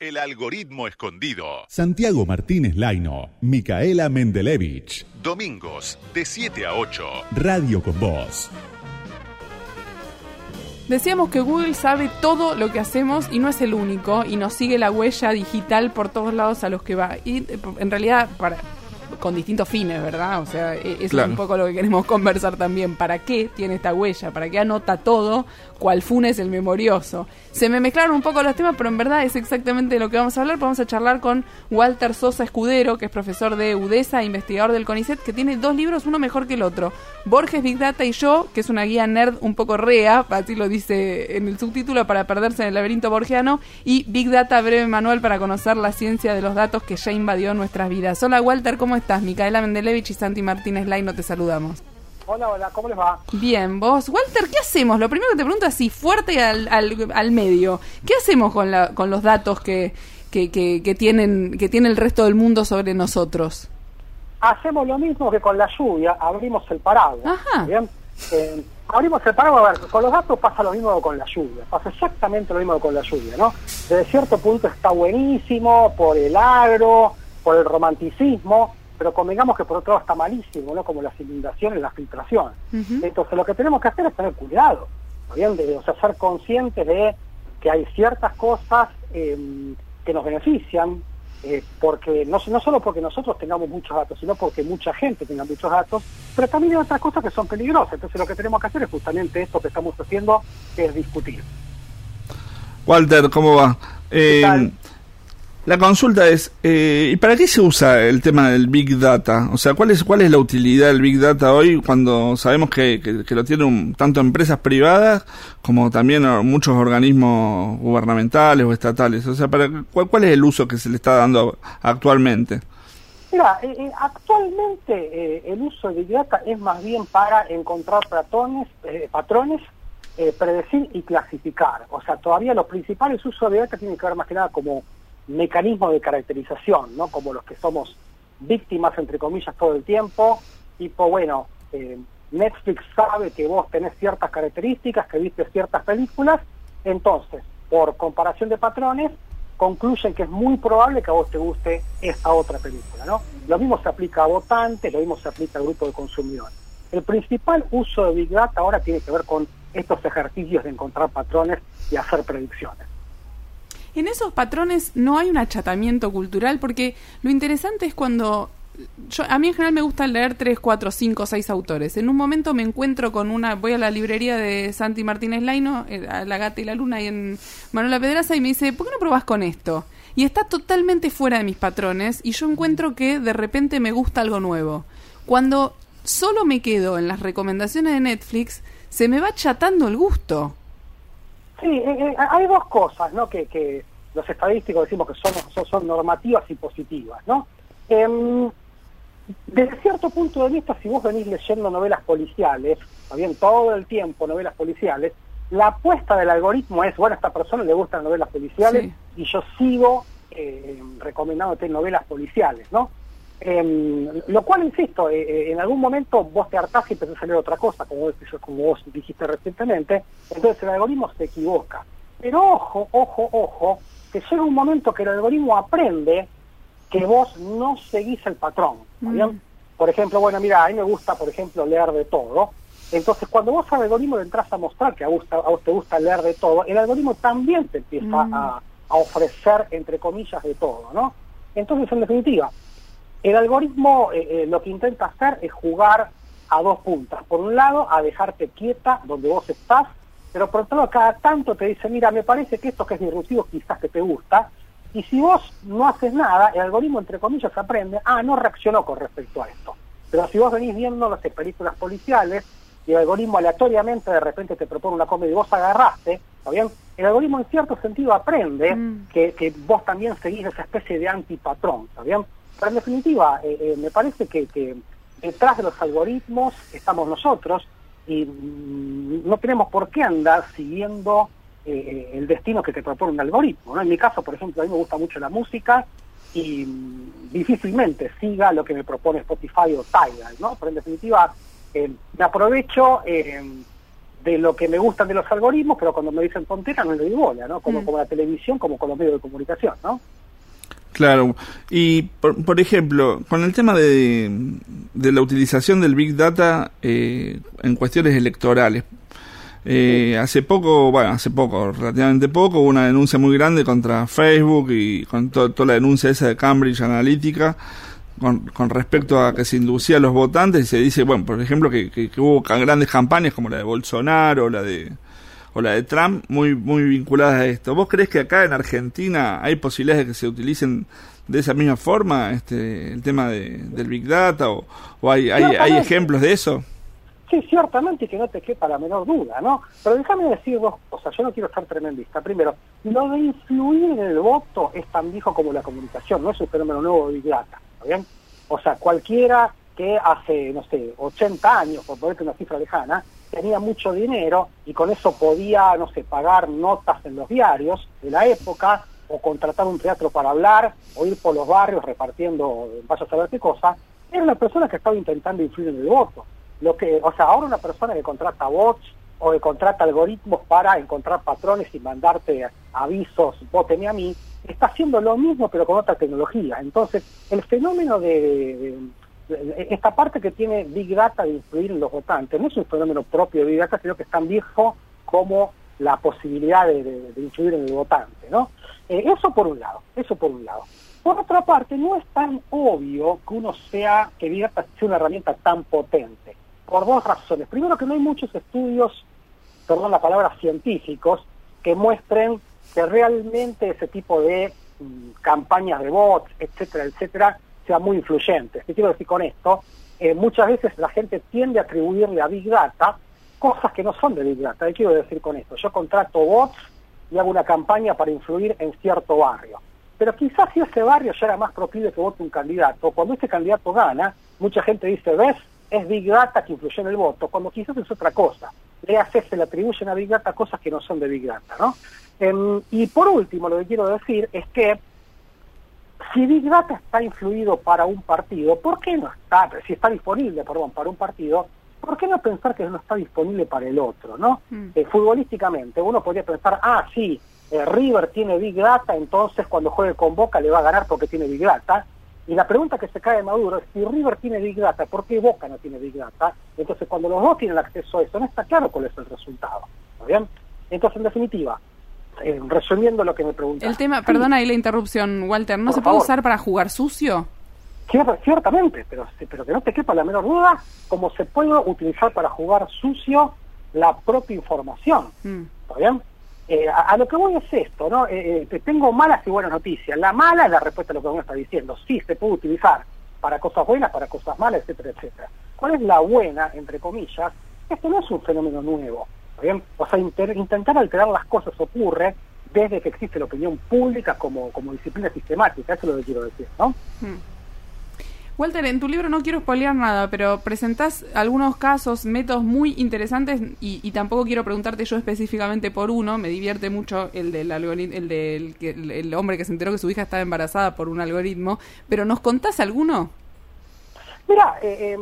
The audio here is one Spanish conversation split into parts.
El algoritmo escondido. Santiago Martínez Laino, Micaela Mendelevich. Domingos, de 7 a 8. Radio con Voz. Decíamos que Google sabe todo lo que hacemos y no es el único y nos sigue la huella digital por todos lados a los que va. Y en realidad, para, con distintos fines, ¿verdad? O sea, e- eso Claro. es un poco lo que queremos conversar también. ¿Para qué tiene esta huella? ¿Para qué anota todo? ¿Cuál Funes el memorioso? Se me mezclaron un poco los temas, pero en verdad es exactamente lo que vamos a hablar. Vamos a charlar con Walter Sosa Escudero, que es profesor de UDESA, investigador del CONICET, que tiene dos libros, uno mejor que el otro. Borges, Big Data y yo, que es una guía nerd un poco rea, así lo dice en el subtítulo, para perderse en el laberinto borgiano, y Big Data, breve manual para conocer la ciencia de los datos que ya invadió nuestras vidas. Hola Walter, ¿cómo estás? Micaela Mendelevich y Santi Martínez Laino te saludamos. Hola, hola, ¿cómo les va? Bien, vos, Walter, ¿qué hacemos? Lo primero que te pregunto así, fuerte al, al, al medio. ¿Qué hacemos con, la, con los datos que, que, que, que tienen, que tiene el resto del mundo sobre nosotros? Hacemos lo mismo que con la lluvia, abrimos el paraguas. Ajá. ¿bien? Eh, abrimos el paraguas, a ver, con los datos pasa lo mismo que con la lluvia, pasa exactamente lo mismo que con la lluvia, ¿no? Desde cierto punto está buenísimo por el agro, por el romanticismo, pero convengamos que por otro lado está malísimo, ¿no? Como las inundaciones, las filtraciones. Ujú. Entonces lo que tenemos que hacer es tener cuidado, ¿está bien? De, o sea, ser conscientes de que hay ciertas cosas eh, que nos benefician, eh, porque no, no solo porque nosotros tengamos muchos datos, sino porque mucha gente tenga muchos datos, pero también hay otras cosas que son peligrosas. Entonces lo que tenemos que hacer es justamente esto que estamos haciendo, que es discutir. Walter, ¿cómo va? Eh, tal? La consulta es, eh, ¿y para qué se usa el tema del Big Data? O sea, ¿cuál es, cuál es la utilidad del Big Data hoy cuando sabemos que, que- que lo tienen tanto empresas privadas como también muchos organismos gubernamentales o estatales? O sea, para, ¿cuál, ¿cuál es el uso que se le está dando actualmente? Mira, eh, eh, actualmente eh, el uso de Big Data es más bien para encontrar patrones, eh, patrones eh, predecir y clasificar. O sea, todavía los principales usos de Big Data tienen que ver más que nada como mecanismos de caracterización, ¿no? Como los que somos víctimas, entre comillas, todo el tiempo. Tipo, bueno, eh, Netflix sabe que vos tenés ciertas características, que viste ciertas películas, entonces, por comparación de patrones, concluyen que es muy probable que a vos te guste esta otra película, ¿no? Lo mismo se aplica a votantes, lo mismo se aplica al grupo de consumidores. El principal uso de Big Data ahora tiene que ver con estos ejercicios de encontrar patrones y hacer predicciones. En esos patrones no hay un achatamiento cultural porque lo interesante es cuando... Yo, a mí en general me gusta leer 3, 4, 5, 6 autores. En un momento me encuentro con una... Voy a la librería de Santi Martínez Laino, eh, a La Gata y la Luna, y en Manuela Pedraza, y me dice, ¿por qué no probás con esto? Y está totalmente fuera de mis patrones y yo encuentro que de repente me gusta algo nuevo. Cuando solo me quedo en las recomendaciones de Netflix, se me va chatando el gusto. Sí, eh, eh, hay dos cosas, ¿no? Que, que los estadísticos decimos que son, son, son normativas y positivas, ¿no? Em, desde cierto punto de vista, si vos venís leyendo novelas policiales, bien, todo el tiempo novelas policiales, la apuesta del algoritmo es, bueno, a esta persona le gustan las novelas policiales Sí. y yo sigo eh, recomendándote novelas policiales, ¿no? Em, lo cual, insisto, eh, eh, en algún momento vos te hartás y empezás a leer otra cosa, como como vos dijiste recientemente, entonces el algoritmo se equivoca. Pero ojo, ojo, ojo, que llega un momento que el algoritmo aprende que vos no seguís el patrón. Mm. Por ejemplo, bueno, mira, a mí me gusta, por ejemplo, leer de todo. Entonces, cuando vos al algoritmo le entras a mostrar que a, gusta- a vos te gusta leer de todo, el algoritmo también te empieza Mm. a, a ofrecer, entre comillas, de todo, ¿no? Entonces, en definitiva, el algoritmo eh, eh, lo que intenta hacer es jugar a dos puntas. Por un lado, a dejarte quieta donde vos estás, pero por otro lado, cada tanto te dice, mira, me parece que esto que es disruptivo quizás que te gusta, y si vos no haces nada, el algoritmo, entre comillas, aprende, ah, no reaccionó con respecto a esto. Pero si vos venís viendo, sé, películas policiales, y el algoritmo aleatoriamente de repente te propone una comedia y vos agarraste, ¿está bien? El algoritmo en cierto sentido aprende Mm. que, que vos también seguís esa especie de antipatrón, ¿está bien? Pero en definitiva, eh, eh, me parece que, que detrás de los algoritmos estamos nosotros y mm, no tenemos por qué andar siguiendo eh, el destino que te propone un algoritmo. ¿no? En mi caso, por ejemplo, a mí me gusta mucho la música y mm, difícilmente siga lo que me propone Spotify o Tidal, ¿no? Pero en definitiva, eh, me aprovecho eh, de lo que me gustan de los algoritmos, pero cuando me dicen tonteras no le doy bola, ¿no? Como, Mm. como la televisión, como con los medios de comunicación, ¿no? Claro, y por, por ejemplo, con el tema de, de la utilización del Big Data eh, en cuestiones electorales, eh, hace poco, bueno, hace poco, relativamente poco, hubo una denuncia muy grande contra Facebook y con to- toda la denuncia esa de Cambridge Analytica con, con respecto a que se inducía a los votantes y se dice, bueno, por ejemplo, que, que- que hubo grandes campañas como la de Bolsonaro, la de o la de Trump muy muy vinculadas a esto. ¿Vos crees que acá en Argentina hay posibilidades de que se utilicen de esa misma forma este el tema de, del Big Data o, o hay, hay, hay ejemplos de eso? Sí, ciertamente que no te quepa la menor duda, ¿no? Pero déjame decir dos cosas, yo no quiero ser tremendista. Primero, lo de influir en el voto es tan viejo como la comunicación, no es un fenómeno nuevo de Big Data, ¿está bien? O sea, cualquiera que hace, no sé, 80 años, por ponerte una cifra lejana, tenía mucho dinero y con eso podía, no sé, pagar notas en los diarios de la época o contratar un teatro para hablar o ir por los barrios repartiendo, vaya a saber qué cosa, era una persona que estaba intentando influir en el voto. Lo que, o sea, ahora una persona que contrata bots o que contrata algoritmos para encontrar patrones y mandarte avisos, voteme a mí, está haciendo lo mismo pero con otra tecnología. Entonces, el fenómeno de, de- de- esta parte que tiene Big Data de influir en los votantes no es un fenómeno propio de Big Data, sino que es tan viejo como la posibilidad de, de- influir en el votante, ¿no? Eh, eso por un lado, eso por un lado. Por otra parte, no es tan obvio que uno sea, que Big Data sea una herramienta tan potente, por dos razones. Primero que no hay muchos estudios, perdón la palabra, científicos, que muestren que realmente ese tipo de mm, campañas de bots, etcétera, etcétera, sea muy influyentes. ¿Qué quiero decir con esto? Eh, muchas veces la gente tiende a atribuirle a Big Data cosas que no son de Big Data. ¿Qué quiero decir con esto? Yo contrato bots y hago una campaña para influir en cierto barrio. Pero quizás si ese barrio ya era más proclive que vote un candidato, cuando este candidato gana, mucha gente dice, ¿ves? Es Big Data que influyó en el voto, cuando quizás es otra cosa. Le hace, se le atribuyen a Big Data cosas que no son de Big Data, ¿no? Em, y por último, lo que quiero decir es que si Big Data está influido para un partido, ¿por qué no está, si está disponible, perdón, para un partido, ¿por qué no pensar que no está disponible para el otro, no? Mm. Eh, futbolísticamente, uno podría pensar, ah, sí, eh, River tiene Big Data, entonces cuando juegue con Boca le va a ganar porque tiene Big Data. Y la pregunta que se cae de Maduro es, si River tiene Big Data, ¿por qué Boca no tiene Big Data? Entonces, cuando los dos tienen acceso a eso, no está claro cuál es el resultado. ¿Está bien? Entonces, en definitiva, eh, resumiendo lo que me preguntaste. El tema, perdona ahí la interrupción, Walter, ¿no Por se puede favor. usar para jugar sucio? Cier- ciertamente, pero, pero que no te quepa la menor duda, como se puede utilizar para jugar sucio la propia información. Mm. ¿Está bien? Eh, a, a lo que voy es esto, ¿no? Eh, eh, te tengo malas y buenas noticias. La mala es la respuesta a lo que uno está diciendo. Sí, se puede utilizar para cosas buenas, para cosas malas, etcétera, etcétera. ¿Cuál es la buena, entre comillas? Esto no es un fenómeno nuevo. ¿está bien? O sea, inter- intentar alterar las cosas ocurre desde que existe la opinión pública como, como disciplina sistemática. Eso es lo que quiero decir, ¿no? Mm. Walter, en tu libro no quiero spoilear nada, pero presentás algunos casos, métodos muy interesantes y, y tampoco quiero preguntarte yo específicamente por uno. Me divierte mucho el del algoritmo, el del que- el, el hombre que se enteró que su hija estaba embarazada por un algoritmo. Pero ¿nos contás alguno? Mira, eh, eh,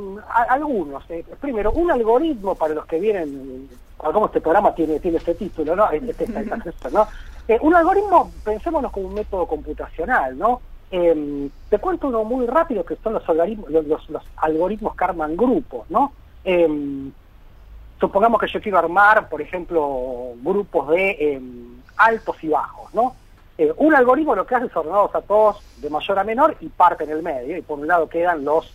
algunos. eh, primero, un algoritmo para los que vienen, cómo este programa tiene tiene este título, ¿no? Este- esta- esta, ¿no? Eh, un algoritmo, pensémonos como un método computacional, ¿no? Eh, te cuento uno muy rápido que son los algoritmos, los, algoritmos que arman grupos, ¿no? Eh, supongamos que yo quiero armar, por ejemplo, grupos de eh, altos y bajos, ¿no? Eh, un algoritmo lo que hace es ordenarlos a todos de mayor a menor y parte en el medio, y por un lado quedan los,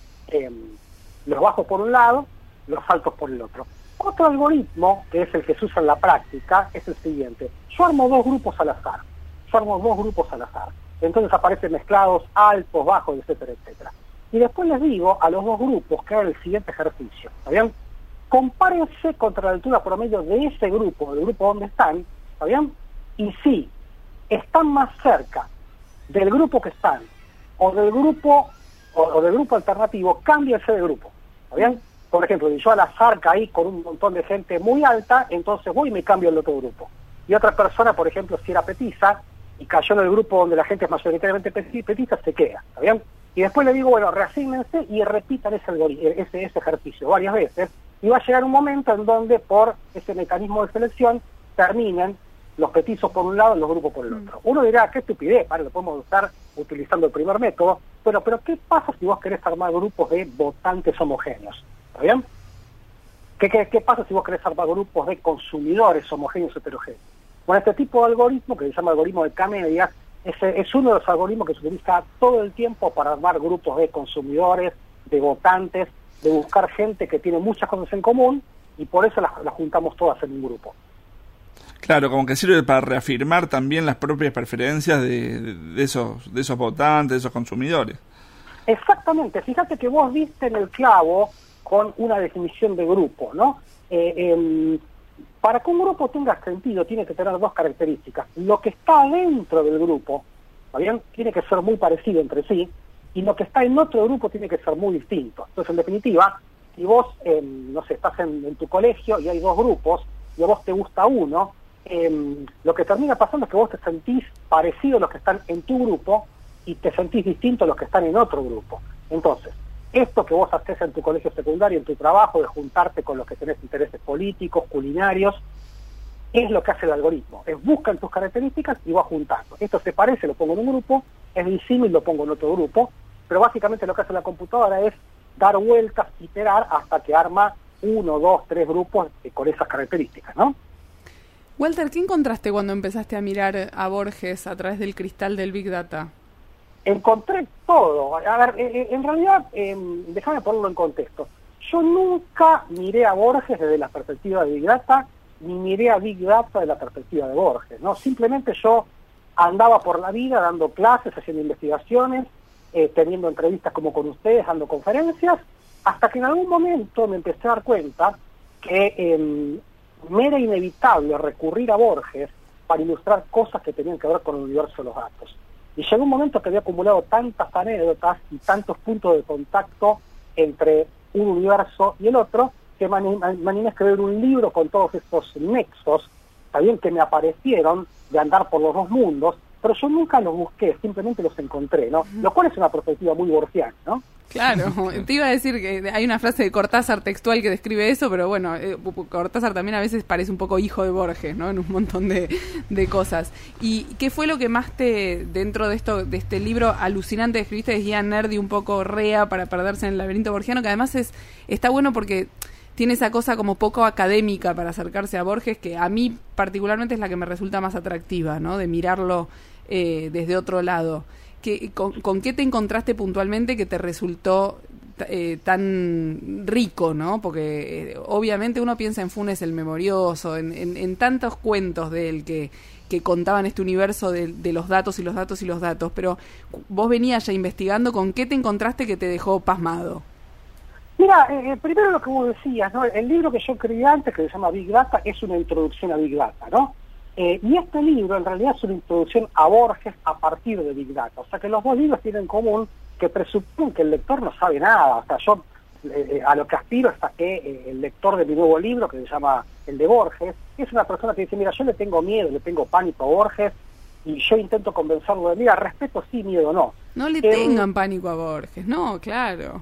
los bajos por un lado, los altos por el otro. Otro algoritmo, que es el que se usa en la práctica, es el siguiente. Yo armo dos grupos al azar. Yo armo dos grupos al azar. Entonces aparecen mezclados altos, bajos, etcétera, etcétera. Y después les digo a los dos grupos que hagan el siguiente ejercicio. ¿Está compárense contra la altura promedio de ese grupo, del grupo donde están, ¿está? Y si están más cerca del grupo que están, o del grupo, o, del grupo alternativo, cámbiense de grupo, ¿está? Por ejemplo, si yo al azar caí con un montón de gente muy alta, entonces voy y me cambio al otro grupo. Y otra persona, por ejemplo, si era petiza y cayó en el grupo donde la gente es mayoritariamente peti- petiza, se queda, ¿está bien? Y después le digo, bueno, reasígnense y repitan ese, algori- ese, ese ejercicio varias veces Y va a llegar un momento en donde por ese mecanismo de selección terminen los petizos por un lado y los grupos por el otro. Uno dirá, qué estupidez, para lo podemos usar utilizando el primer método, pero, pero ¿qué pasa si vos querés armar grupos de votantes homogéneos? ¿Está bien? ¿Qué, qué, qué pasa si vos querés armar grupos de consumidores homogéneos heterogéneos? Bueno, este tipo de algoritmo, que se llama algoritmo de K-media, es, es uno de los algoritmos que se utiliza todo el tiempo para armar grupos de consumidores, de votantes, de buscar gente que tiene muchas cosas en común y por eso las, las juntamos todas en un grupo. Claro, como que sirve para reafirmar también las propias preferencias de, de esos, de esos votantes, de esos consumidores. Exactamente, fíjate que vos viste en el clavo con una definición de grupo, ¿no? Eh, em, para que un grupo tenga sentido tiene que tener dos características. Lo que está dentro del grupo, ¿está bien? Tiene que ser muy parecido entre sí, y lo que está en otro grupo tiene que ser muy distinto. Entonces, en definitiva, si vos, eh, no sé, estás en, tu colegio y hay dos grupos, y a vos te gusta uno, eh, lo que termina pasando es que vos te sentís parecido a los que están en tu grupo y te sentís distinto a los que están en otro grupo. Entonces, esto que vos haces en tu colegio secundario, en tu trabajo, de juntarte con los que tenés intereses políticos, culinarios, es lo que hace el algoritmo. Es buscan tus características y vas juntando. Esto se parece, lo pongo en un grupo, es disímil, lo pongo en otro grupo, pero básicamente lo que hace la computadora es dar vueltas, iterar, hasta que arma uno, dos, tres grupos con esas características, ¿no? Walter, ¿qué encontraste cuando empezaste a mirar a Borges a través del cristal del Big Data? Encontré todo. A ver, eh, en realidad, eh, déjame ponerlo en contexto. Yo nunca miré a Borges desde la perspectiva de Big Data, ni miré a Big Data de la perspectiva de Borges, ¿no? Simplemente yo andaba por la vida dando clases, haciendo investigaciones, eh, teniendo entrevistas como con ustedes, dando conferencias, hasta que en algún momento me empecé a dar cuenta que eh, me era inevitable recurrir a Borges para ilustrar cosas que tenían que ver con el universo de los datos. Y llegó un momento que había acumulado tantas anécdotas y tantos puntos de contacto entre un universo y el otro, que me, animé a escribir un libro con todos estos nexos, también que me aparecieron de andar por los dos mundos, pero yo nunca los busqué, simplemente los encontré, ¿no? Lo cual es una perspectiva muy borgiana, ¿no? Claro, te iba a decir que hay una frase de Cortázar textual que describe eso, pero bueno, eh, Cortázar también a veces parece un poco hijo de Borges, ¿no? En un montón de, de, cosas. ¿Y qué fue lo que más te, dentro de esto, de este libro alucinante que escribiste, decía nerd y un poco rea para perderse en el laberinto borgiano, que además es está bueno porque tiene esa cosa como poco académica para acercarse a Borges, que a mí particularmente es la que me resulta más atractiva, ¿no? De mirarlo eh, desde otro lado. ¿Qué, con, qué te encontraste puntualmente que te resultó eh, tan rico, ¿no? Porque eh, obviamente uno piensa en Funes el Memorioso, en, en, en tantos cuentos de él que, que contaban este universo de, de, los datos y los datos y los datos, pero vos venías ya investigando, ¿con qué te encontraste que te dejó pasmado? Mira, eh, primero lo que vos decías, ¿no? El libro que yo escribí antes, que se llama Big Data, es una introducción a Big Data, ¿no? Eh, y este libro en realidad es una introducción a Borges a partir de Big Data. O sea que los dos libros tienen en común que presuponen que el lector no sabe nada. O sea, yo eh, a lo que aspiro es a que eh, el lector de mi nuevo libro, que se llama el de Borges, es una persona que dice, mira, yo le tengo miedo, le tengo pánico a Borges, y yo intento convencerlo de, mira, respeto sí, miedo no. No le eh, tengan pánico a Borges, no, claro.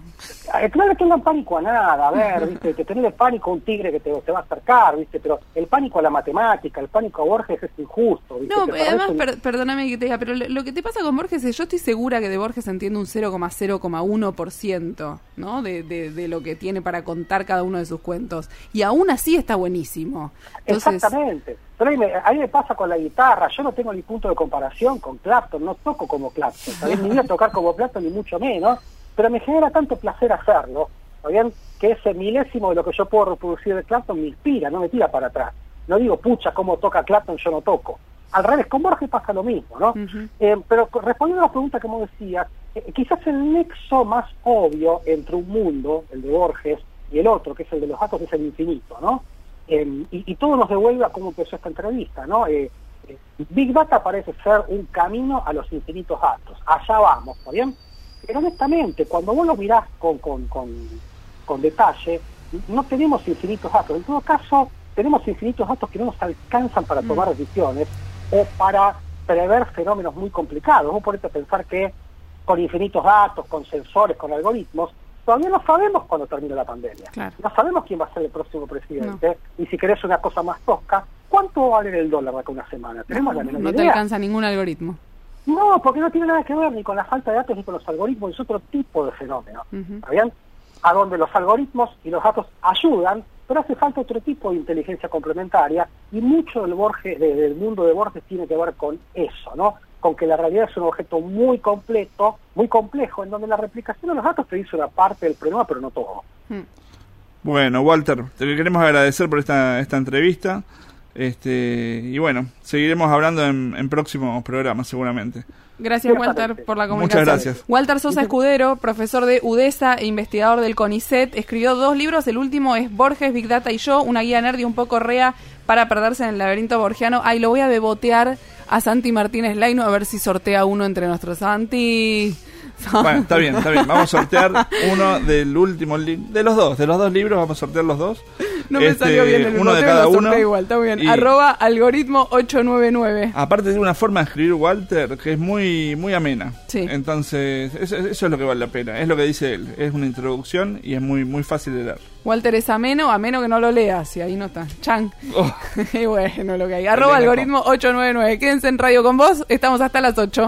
Eh, no le tengan pánico a nada, a ver, viste, que tenerle pánico a un tigre que te, te, va a acercar, viste, pero el pánico a la matemática, el pánico a Borges es injusto. ¿viste? No, además, per perdóname que te diga, pero lo, lo, que te pasa con Borges es, yo estoy segura que de Borges entiende un 0,0,1%, ¿no? De, de, de, lo que tiene para contar cada uno de sus cuentos. Y aún así está buenísimo. Entonces, Exactamente. Pero a mí, me, a mí me pasa con la guitarra, yo no tengo ni punto de comparación con Clapton, no toco como Clapton, ¿sabes? ni voy a tocar como Clapton ni mucho menos, pero me genera tanto placer hacerlo, ¿sabían? Que ese milésimo de lo que yo puedo reproducir de Clapton me inspira, no me tira para atrás. No digo, pucha, cómo toca Clapton, yo no toco. Al revés, con Borges pasa lo mismo, ¿no? Uh -huh. eh, pero respondiendo a la pregunta que me decías, eh, quizás el nexo más obvio entre un mundo, el de Borges, y el otro, que es el de los datos, es el infinito, ¿no? Eh, y, y, todo nos devuelve a cómo empezó esta entrevista, ¿no? Eh, eh, Big Data parece ser un camino a los infinitos datos. Allá vamos, ¿está bien? Pero honestamente, cuando vos lo mirás con, con, con, con detalle, no tenemos infinitos datos. En todo caso, tenemos infinitos datos que no nos alcanzan para tomar mm. decisiones o para prever fenómenos muy complicados. Vos ponete a pensar que con infinitos datos, con sensores, con algoritmos, todavía no sabemos cuándo termina la pandemia. Claro. No sabemos quién va a ser el próximo presidente. Y si querés una cosa más tosca, ¿cuánto va a valer el dólar acá una semana? ¿Tenemos la menor No te alcanza ningún algoritmo. No, porque no tiene nada que ver ni con la falta de datos ni con los algoritmos, es otro tipo de fenómeno. ¿Está bien? A donde los algoritmos y los datos ayudan, pero hace falta otro tipo de inteligencia complementaria y mucho del, Borges, de- del mundo de Borges tiene que ver con eso, ¿no? Con que la realidad es un objeto muy completo, muy complejo, en donde la replicación de los datos te dice una parte del problema, pero no todo. Mm. Bueno, Walter, te queremos agradecer por esta, esta entrevista. Este, y bueno, seguiremos hablando en, en próximos programas seguramente. Gracias. Walter, por la Muchas comunicación. gracias. Walter Sosa Escudero, profesor de UDESA e investigador del CONICET, escribió dos libros. El último es Borges, Big Data y yo, una guía nerd y un poco rea para perderse en el laberinto borgiano. Ahí lo voy a bebotear a Santi Martínez Laino a ver si sortea uno entre nuestros Santi. Bueno, está bien, está bien. Vamos a sortear uno del último de los dos, de los dos libros, vamos a sortear los dos. No me Este, salió bien el uno de cada uno. igual, está bien. Y- Arroba algoritmo 899. Aparte tiene una forma de escribir Walter que es muy muy amena. Sí. Entonces, eso, eso es lo que vale la pena. Es lo que dice él. Es una introducción y es muy muy fácil de leer. Walter es ameno, ameno que no lo leas, y ahí no está. Chan. Oh. y bueno, lo que hay. Arroba algoritmo 899. Quédense en radio con vos, estamos hasta las 8.